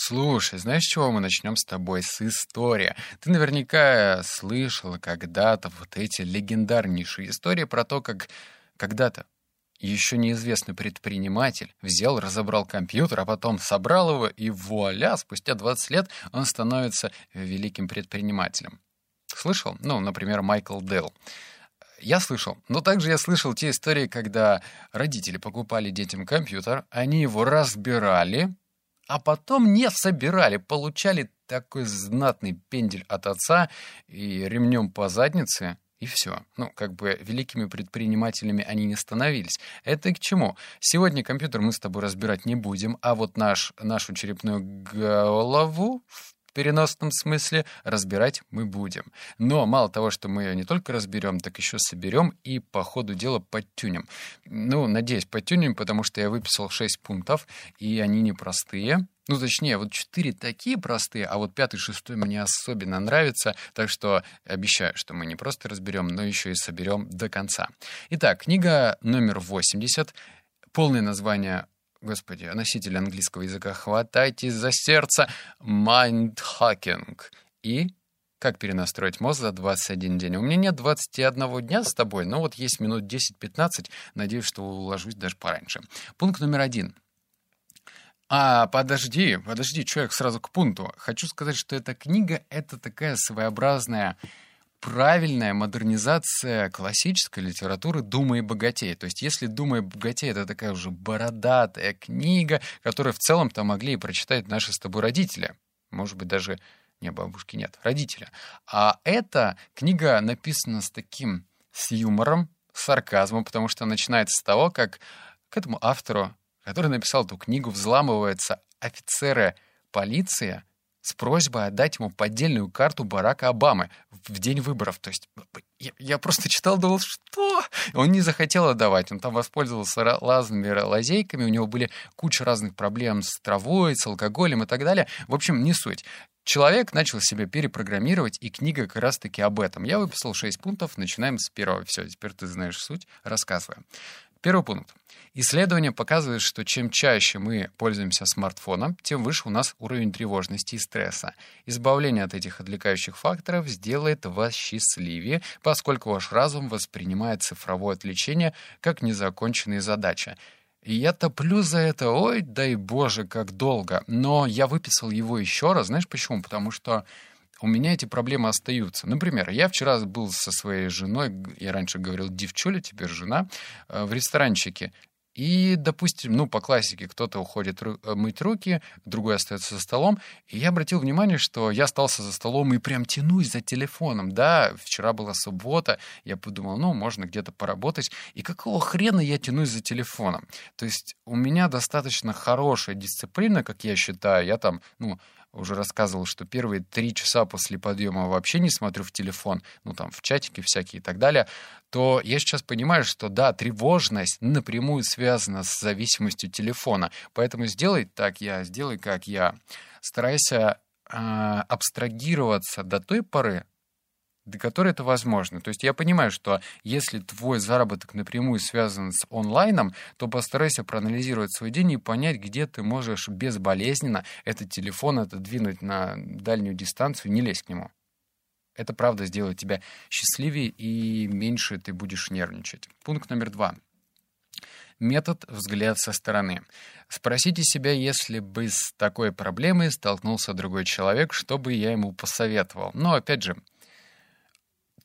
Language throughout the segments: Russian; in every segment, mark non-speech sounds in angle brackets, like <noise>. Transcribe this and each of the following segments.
Слушай, знаешь, с чего мы начнем с тобой? С истории. Ты наверняка слышала когда-то вот эти легендарнейшие истории про то, как когда-то еще неизвестный предприниматель взял, разобрал компьютер, а потом собрал его, и вуаля, спустя 20 лет он становится великим предпринимателем. Слышал? Ну, например, Майкл Делл. Я слышал. Но также я слышал те истории, когда родители покупали детям компьютер, они его разбирали, а потом не собирали, получали такой знатный пендель от отца и ремнем по заднице, и все. Ну, как бы великими предпринимателями они не становились. Это к чему? Сегодня компьютер мы с тобой разбирать не будем, а вот наш, нашу черепную голову в переносном смысле разбирать мы будем. Но мало того, что мы ее не только разберем, так еще соберем и по ходу дела подтюнем. Ну, надеюсь, подтюнем, потому что я выписал 6 пунктов, и они непростые. Ну, точнее, вот четыре такие простые, а вот пятый, шестой мне особенно нравится, так что обещаю, что мы не просто разберем, но еще и соберем до конца. Итак, книга номер 80, полное название Господи, носитель английского языка, хватайтесь за сердце. Mindhacking. И как перенастроить мозг за 21 день? У меня нет 21 дня с тобой, но вот есть минут 10-15. Надеюсь, что уложусь даже пораньше. Пункт номер один. А, подожди, подожди, человек сразу к пункту. Хочу сказать, что эта книга — это такая своеобразная правильная модернизация классической литературы «Думай богатей». То есть если «Думай богатей» — это такая уже бородатая книга, которую в целом-то могли и прочитать наши с тобой родители. Может быть, даже не бабушки, нет, родителя. А эта книга написана с таким, с юмором, с сарказмом, потому что начинается с того, как к этому автору, который написал эту книгу, взламываются офицеры полиции, с просьбой отдать ему поддельную карту Барака Обамы в день выборов. То есть я, я просто <laughs> читал, думал, что? Он не захотел отдавать, он там воспользовался разными лазейками, у него были куча разных проблем с травой, с алкоголем и так далее. В общем, не суть. Человек начал себя перепрограммировать, и книга как раз-таки об этом. Я выписал 6 пунктов, начинаем с первого. Все, теперь ты знаешь суть, рассказываем. Первый пункт. Исследования показывают, что чем чаще мы пользуемся смартфоном, тем выше у нас уровень тревожности и стресса. Избавление от этих отвлекающих факторов сделает вас счастливее, поскольку ваш разум воспринимает цифровое отвлечение как незаконченные задачи. И я топлю за это, ой, дай боже, как долго. Но я выписал его еще раз, знаешь почему? Потому что у меня эти проблемы остаются. Например, я вчера был со своей женой, я раньше говорил девчуля, теперь жена, э, в ресторанчике. И, допустим, ну, по классике, кто-то уходит э, мыть руки, другой остается за столом. И я обратил внимание, что я остался за столом и прям тянусь за телефоном. Да, вчера была суббота, я подумал, ну, можно где-то поработать. И какого хрена я тянусь за телефоном? То есть у меня достаточно хорошая дисциплина, как я считаю. Я там, ну, уже рассказывал, что первые три часа после подъема вообще не смотрю в телефон, ну там в чатики всякие и так далее, то я сейчас понимаю, что да, тревожность напрямую связана с зависимостью телефона. Поэтому сделай так я, сделай как я. Старайся э, абстрагироваться до той поры, до которой это возможно. То есть я понимаю, что если твой заработок напрямую связан с онлайном, то постарайся проанализировать свой день и понять, где ты можешь безболезненно этот телефон отодвинуть на дальнюю дистанцию, не лезь к нему. Это правда сделает тебя счастливее и меньше ты будешь нервничать. Пункт номер два. Метод «взгляд со стороны». Спросите себя, если бы с такой проблемой столкнулся другой человек, что бы я ему посоветовал. Но, опять же,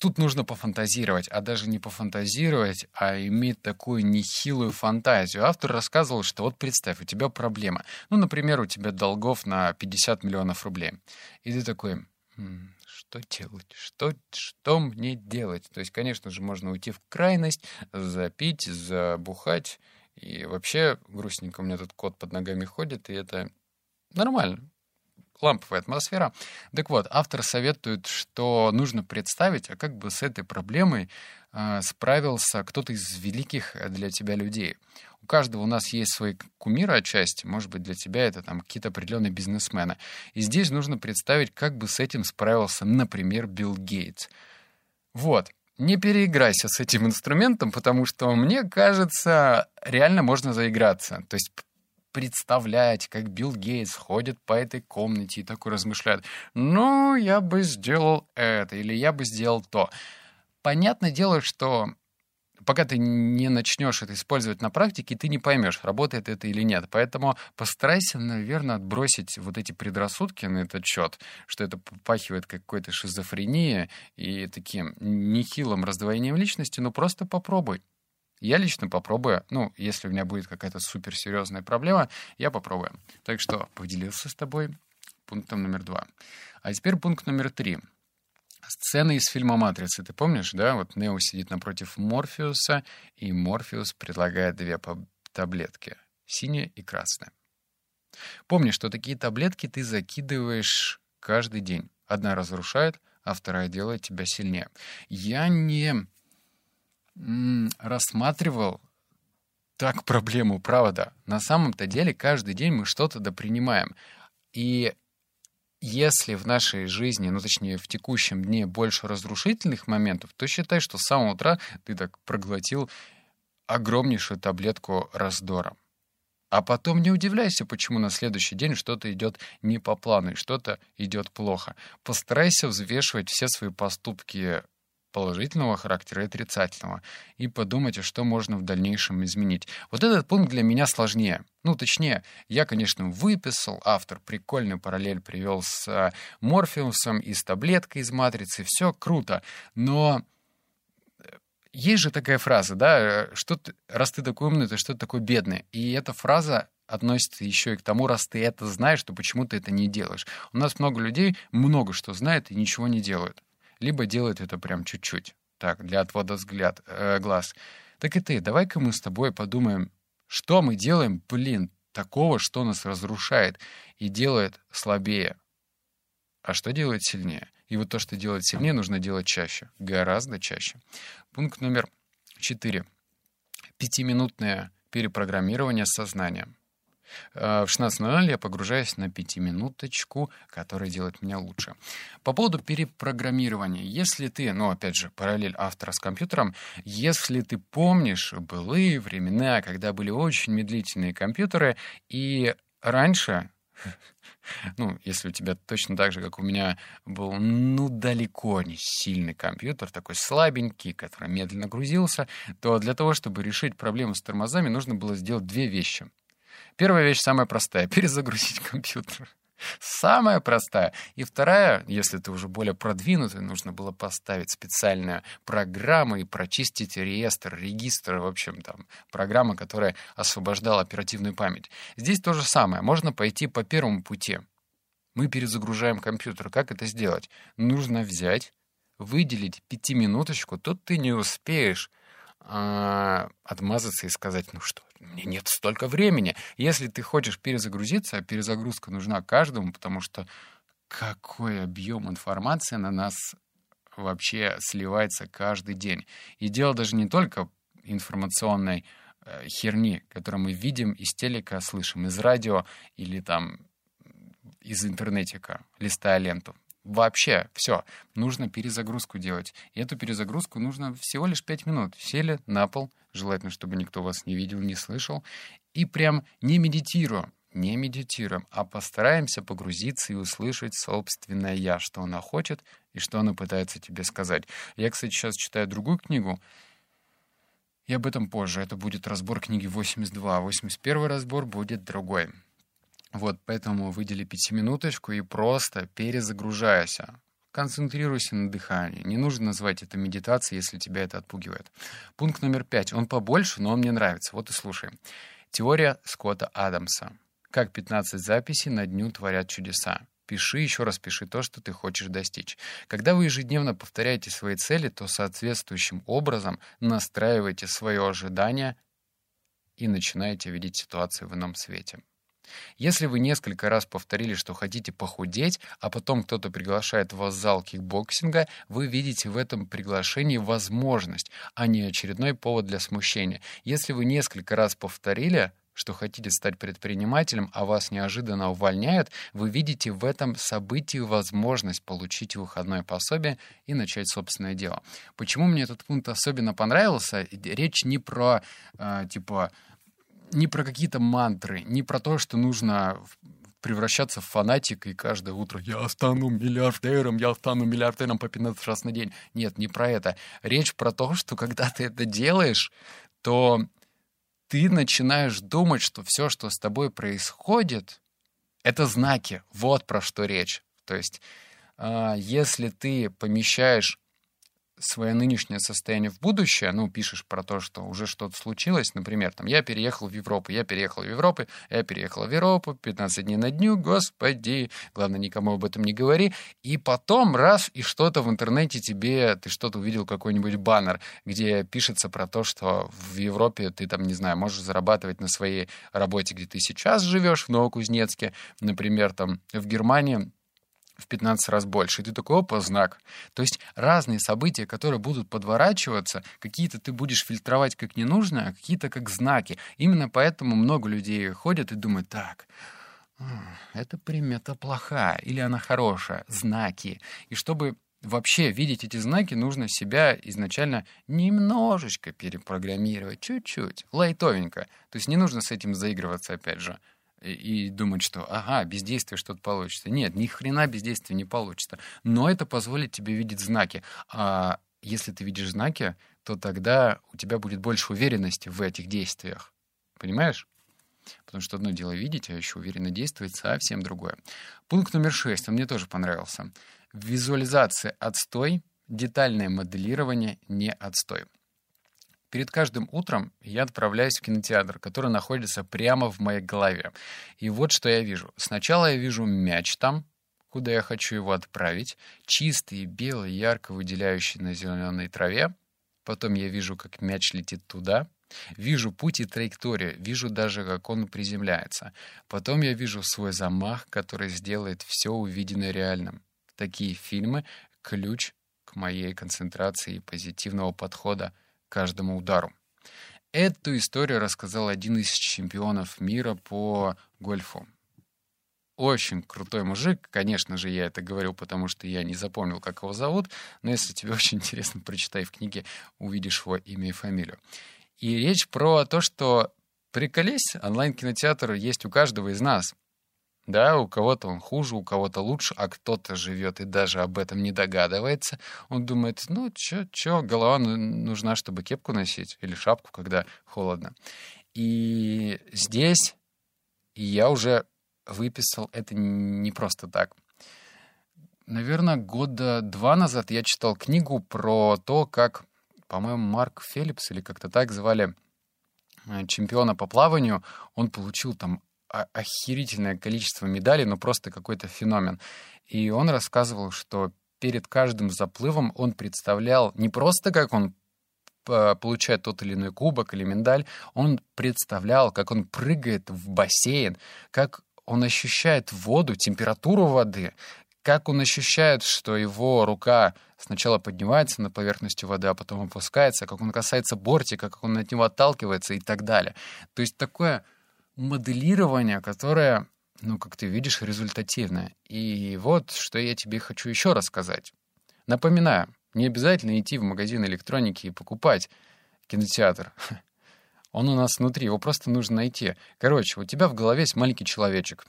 тут нужно пофантазировать, а даже не пофантазировать, а иметь такую нехилую фантазию. Автор рассказывал, что вот представь, у тебя проблема. Ну, например, у тебя долгов на 50 миллионов рублей. И ты такой, «М, что делать? Что, что мне делать? То есть, конечно же, можно уйти в крайность, запить, забухать. И вообще грустненько у меня тут кот под ногами ходит, и это нормально ламповая атмосфера. Так вот, автор советует, что нужно представить, а как бы с этой проблемой э, справился кто-то из великих для тебя людей. У каждого у нас есть свои кумиры отчасти, может быть, для тебя это там какие-то определенные бизнесмены. И здесь нужно представить, как бы с этим справился, например, Билл Гейтс. Вот. Не переиграйся с этим инструментом, потому что, мне кажется, реально можно заиграться. То есть представлять, как Билл Гейтс ходит по этой комнате и такой размышляет, ну, я бы сделал это, или я бы сделал то. Понятное дело, что пока ты не начнешь это использовать на практике, ты не поймешь, работает это или нет. Поэтому постарайся, наверное, отбросить вот эти предрассудки на этот счет, что это попахивает какой-то шизофренией и таким нехилым раздвоением личности, но просто попробуй. Я лично попробую. Ну, если у меня будет какая-то суперсерьезная проблема, я попробую. Так что поделился с тобой пунктом номер два. А теперь пункт номер три. Сцена из фильма «Матрица». Ты помнишь, да? Вот Нео сидит напротив Морфеуса, и Морфеус предлагает две таблетки. Синяя и красная. Помни, что такие таблетки ты закидываешь каждый день. Одна разрушает, а вторая делает тебя сильнее. Я не рассматривал так проблему, правда. На самом-то деле каждый день мы что-то допринимаем. И если в нашей жизни, ну точнее в текущем дне больше разрушительных моментов, то считай, что с самого утра ты так проглотил огромнейшую таблетку раздора. А потом не удивляйся, почему на следующий день что-то идет не по плану и что-то идет плохо. Постарайся взвешивать все свои поступки положительного характера и отрицательного, и подумать, а что можно в дальнейшем изменить. Вот этот пункт для меня сложнее. Ну, точнее, я, конечно, выписал, автор прикольный параллель привел с э, Морфеусом и с таблеткой из матрицы, все круто, но э, есть же такая фраза, да, э, что ты, раз ты такой умный, то что ты такой бедный. И эта фраза относится еще и к тому, раз ты это знаешь, то почему ты это не делаешь. У нас много людей много что знают и ничего не делают либо делает это прям чуть-чуть, так, для отвода взгляд, э, глаз. Так и ты, давай-ка мы с тобой подумаем, что мы делаем, блин, такого, что нас разрушает и делает слабее. А что делает сильнее? И вот то, что делает сильнее, нужно делать чаще, гораздо чаще. Пункт номер четыре. Пятиминутное перепрограммирование сознания. Э, в 16.00 я погружаюсь на пятиминуточку, которая делает меня лучше. По поводу перепрограммирования. Если ты, ну, опять же, параллель автора с компьютером, если ты помнишь былые времена, когда были очень медлительные компьютеры, и раньше <laughs> ну, если у тебя точно так же, как у меня был, ну, далеко не сильный компьютер, такой слабенький, который медленно грузился, то для того, чтобы решить проблему с тормозами, нужно было сделать две вещи. Первая вещь самая простая — перезагрузить компьютер. Самая простая. И вторая, если ты уже более продвинутый, нужно было поставить специальную программу и прочистить реестр, регистр, в общем, там, программа, которая освобождала оперативную память. Здесь то же самое. Можно пойти по первому пути. Мы перезагружаем компьютер. Как это сделать? Нужно взять, выделить пятиминуточку. Тут ты не успеешь а, отмазаться и сказать, ну что, мне нет столько времени. Если ты хочешь перезагрузиться, а перезагрузка нужна каждому, потому что какой объем информации на нас вообще сливается каждый день. И дело даже не только информационной э, херни, которую мы видим из телека, слышим из радио или там из интернетика, листая ленту. Вообще, все, нужно перезагрузку делать. И эту перезагрузку нужно всего лишь 5 минут. Сели на пол, желательно, чтобы никто вас не видел, не слышал, и прям не медитируем, не медитируем, а постараемся погрузиться и услышать собственное «я», что она хочет и что она пытается тебе сказать. Я, кстати, сейчас читаю другую книгу, и об этом позже. Это будет разбор книги 82. 81 разбор будет другой. Вот, поэтому выдели пятиминуточку и просто перезагружайся. Концентрируйся на дыхании. Не нужно называть это медитацией, если тебя это отпугивает. Пункт номер пять. Он побольше, но он мне нравится. Вот и слушай. Теория Скотта Адамса. Как 15 записей на дню творят чудеса. Пиши, еще раз пиши то, что ты хочешь достичь. Когда вы ежедневно повторяете свои цели, то соответствующим образом настраиваете свое ожидание и начинаете видеть ситуацию в ином свете. Если вы несколько раз повторили, что хотите похудеть, а потом кто-то приглашает вас в зал кикбоксинга, вы видите в этом приглашении возможность, а не очередной повод для смущения. Если вы несколько раз повторили, что хотите стать предпринимателем, а вас неожиданно увольняют, вы видите в этом событии возможность получить выходное пособие и начать собственное дело. Почему мне этот пункт особенно понравился? Речь не про, э, типа, не про какие-то мантры, не про то, что нужно превращаться в фанатика и каждое утро «я стану миллиардером, я стану миллиардером по 15 раз на день». Нет, не про это. Речь про то, что когда ты это делаешь, то ты начинаешь думать, что все, что с тобой происходит, это знаки. Вот про что речь. То есть, а, если ты помещаешь свое нынешнее состояние в будущее, ну, пишешь про то, что уже что-то случилось, например, там, я переехал в Европу, я переехал в Европу, я переехал в Европу, 15 дней на дню, господи, главное, никому об этом не говори, и потом раз, и что-то в интернете тебе, ты что-то увидел, какой-нибудь баннер, где пишется про то, что в Европе ты там, не знаю, можешь зарабатывать на своей работе, где ты сейчас живешь, в Новокузнецке, например, там, в Германии, в 15 раз больше. И ты такой, опа, знак. То есть разные события, которые будут подворачиваться, какие-то ты будешь фильтровать как не нужно, а какие-то как знаки. Именно поэтому много людей ходят и думают, так, эта примета плохая или она хорошая, знаки. И чтобы вообще видеть эти знаки, нужно себя изначально немножечко перепрограммировать, чуть-чуть, лайтовенько. То есть не нужно с этим заигрываться, опять же и думать, что ага, без действия что-то получится. Нет, ни хрена без действия не получится. Но это позволит тебе видеть знаки. А если ты видишь знаки, то тогда у тебя будет больше уверенности в этих действиях. Понимаешь? Потому что одно дело видеть, а еще уверенно действовать совсем другое. Пункт номер шесть, он мне тоже понравился. Визуализация отстой, детальное моделирование не отстой. Перед каждым утром я отправляюсь в кинотеатр, который находится прямо в моей голове. И вот что я вижу. Сначала я вижу мяч там, куда я хочу его отправить, чистый, белый, ярко выделяющий на зеленой траве. Потом я вижу, как мяч летит туда. Вижу путь и траекторию, вижу даже, как он приземляется. Потом я вижу свой замах, который сделает все увиденное реальным. Такие фильмы — ключ к моей концентрации и позитивного подхода каждому удару. Эту историю рассказал один из чемпионов мира по гольфу. Очень крутой мужик. Конечно же, я это говорил, потому что я не запомнил, как его зовут. Но если тебе <laughs> очень интересно, прочитай в книге, увидишь его имя и фамилию. И речь про то, что приколись, онлайн-кинотеатр есть у каждого из нас. Да, у кого-то он хуже, у кого-то лучше, а кто-то живет и даже об этом не догадывается. Он думает, ну, чё, чё, голова нужна, чтобы кепку носить или шапку, когда холодно. И здесь я уже выписал это не просто так. Наверное, года два назад я читал книгу про то, как, по-моему, Марк Фелипс или как-то так звали э, чемпиона по плаванию, он получил там охерительное количество медалей, но просто какой-то феномен. И он рассказывал, что перед каждым заплывом он представлял не просто, как он получает тот или иной кубок или медаль, он представлял, как он прыгает в бассейн, как он ощущает воду, температуру воды, как он ощущает, что его рука сначала поднимается на поверхностью воды, а потом опускается, как он касается бортика, как он от него отталкивается и так далее. То есть такое моделирование, которое, ну, как ты видишь, результативное. И вот, что я тебе хочу еще рассказать. Напоминаю, не обязательно идти в магазин электроники и покупать кинотеатр. <laughs> Он у нас внутри, его просто нужно найти. Короче, у тебя в голове есть маленький человечек.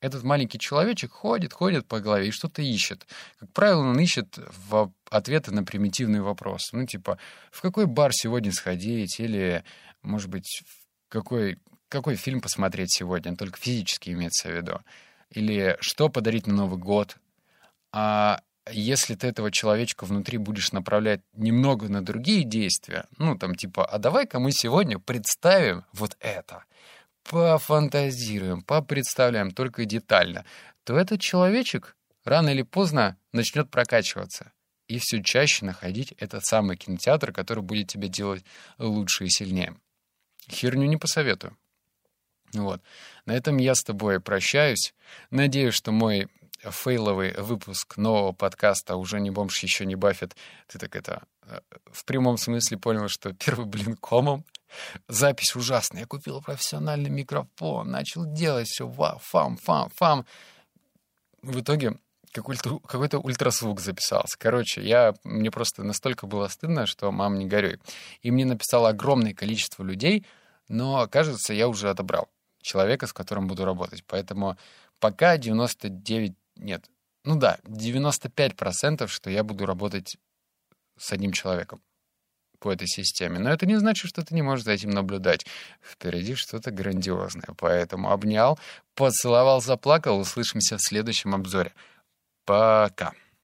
Этот маленький человечек ходит, ходит по голове и что-то ищет. Как правило, он ищет в ответы на примитивные вопросы. Ну, типа, в какой бар сегодня сходить? Или, может быть, какой какой фильм посмотреть сегодня, только физически имеется в виду. Или что подарить на Новый год. А если ты этого человечка внутри будешь направлять немного на другие действия, ну, там, типа, а давай-ка мы сегодня представим вот это, пофантазируем, попредставляем только детально, то этот человечек рано или поздно начнет прокачиваться и все чаще находить этот самый кинотеатр, который будет тебя делать лучше и сильнее. Херню не посоветую. Вот. На этом я с тобой прощаюсь. Надеюсь, что мой фейловый выпуск нового подкаста «Уже не бомж, еще не баффет». Ты так это э, в прямом смысле понял, что <laughs> первый блин комом. Запись ужасная. Я купил профессиональный микрофон, начал делать все, ва, фам, фам, фам. В итоге какой-то, ультразвук записался. Короче, я, мне просто настолько было стыдно, что мам, не горюй. И мне написало огромное количество людей — Но, кажется, я уже отобрал человека, с которым буду работать. Поэтому пока 99... Нет, ну да, 95%, что я буду работать с одним человеком по этой системе. Но это не значит, что ты не можешь за этим наблюдать. Впереди что-то грандиозное. Поэтому обнял, поцеловал, заплакал. Услышимся в следующем обзоре. Пока.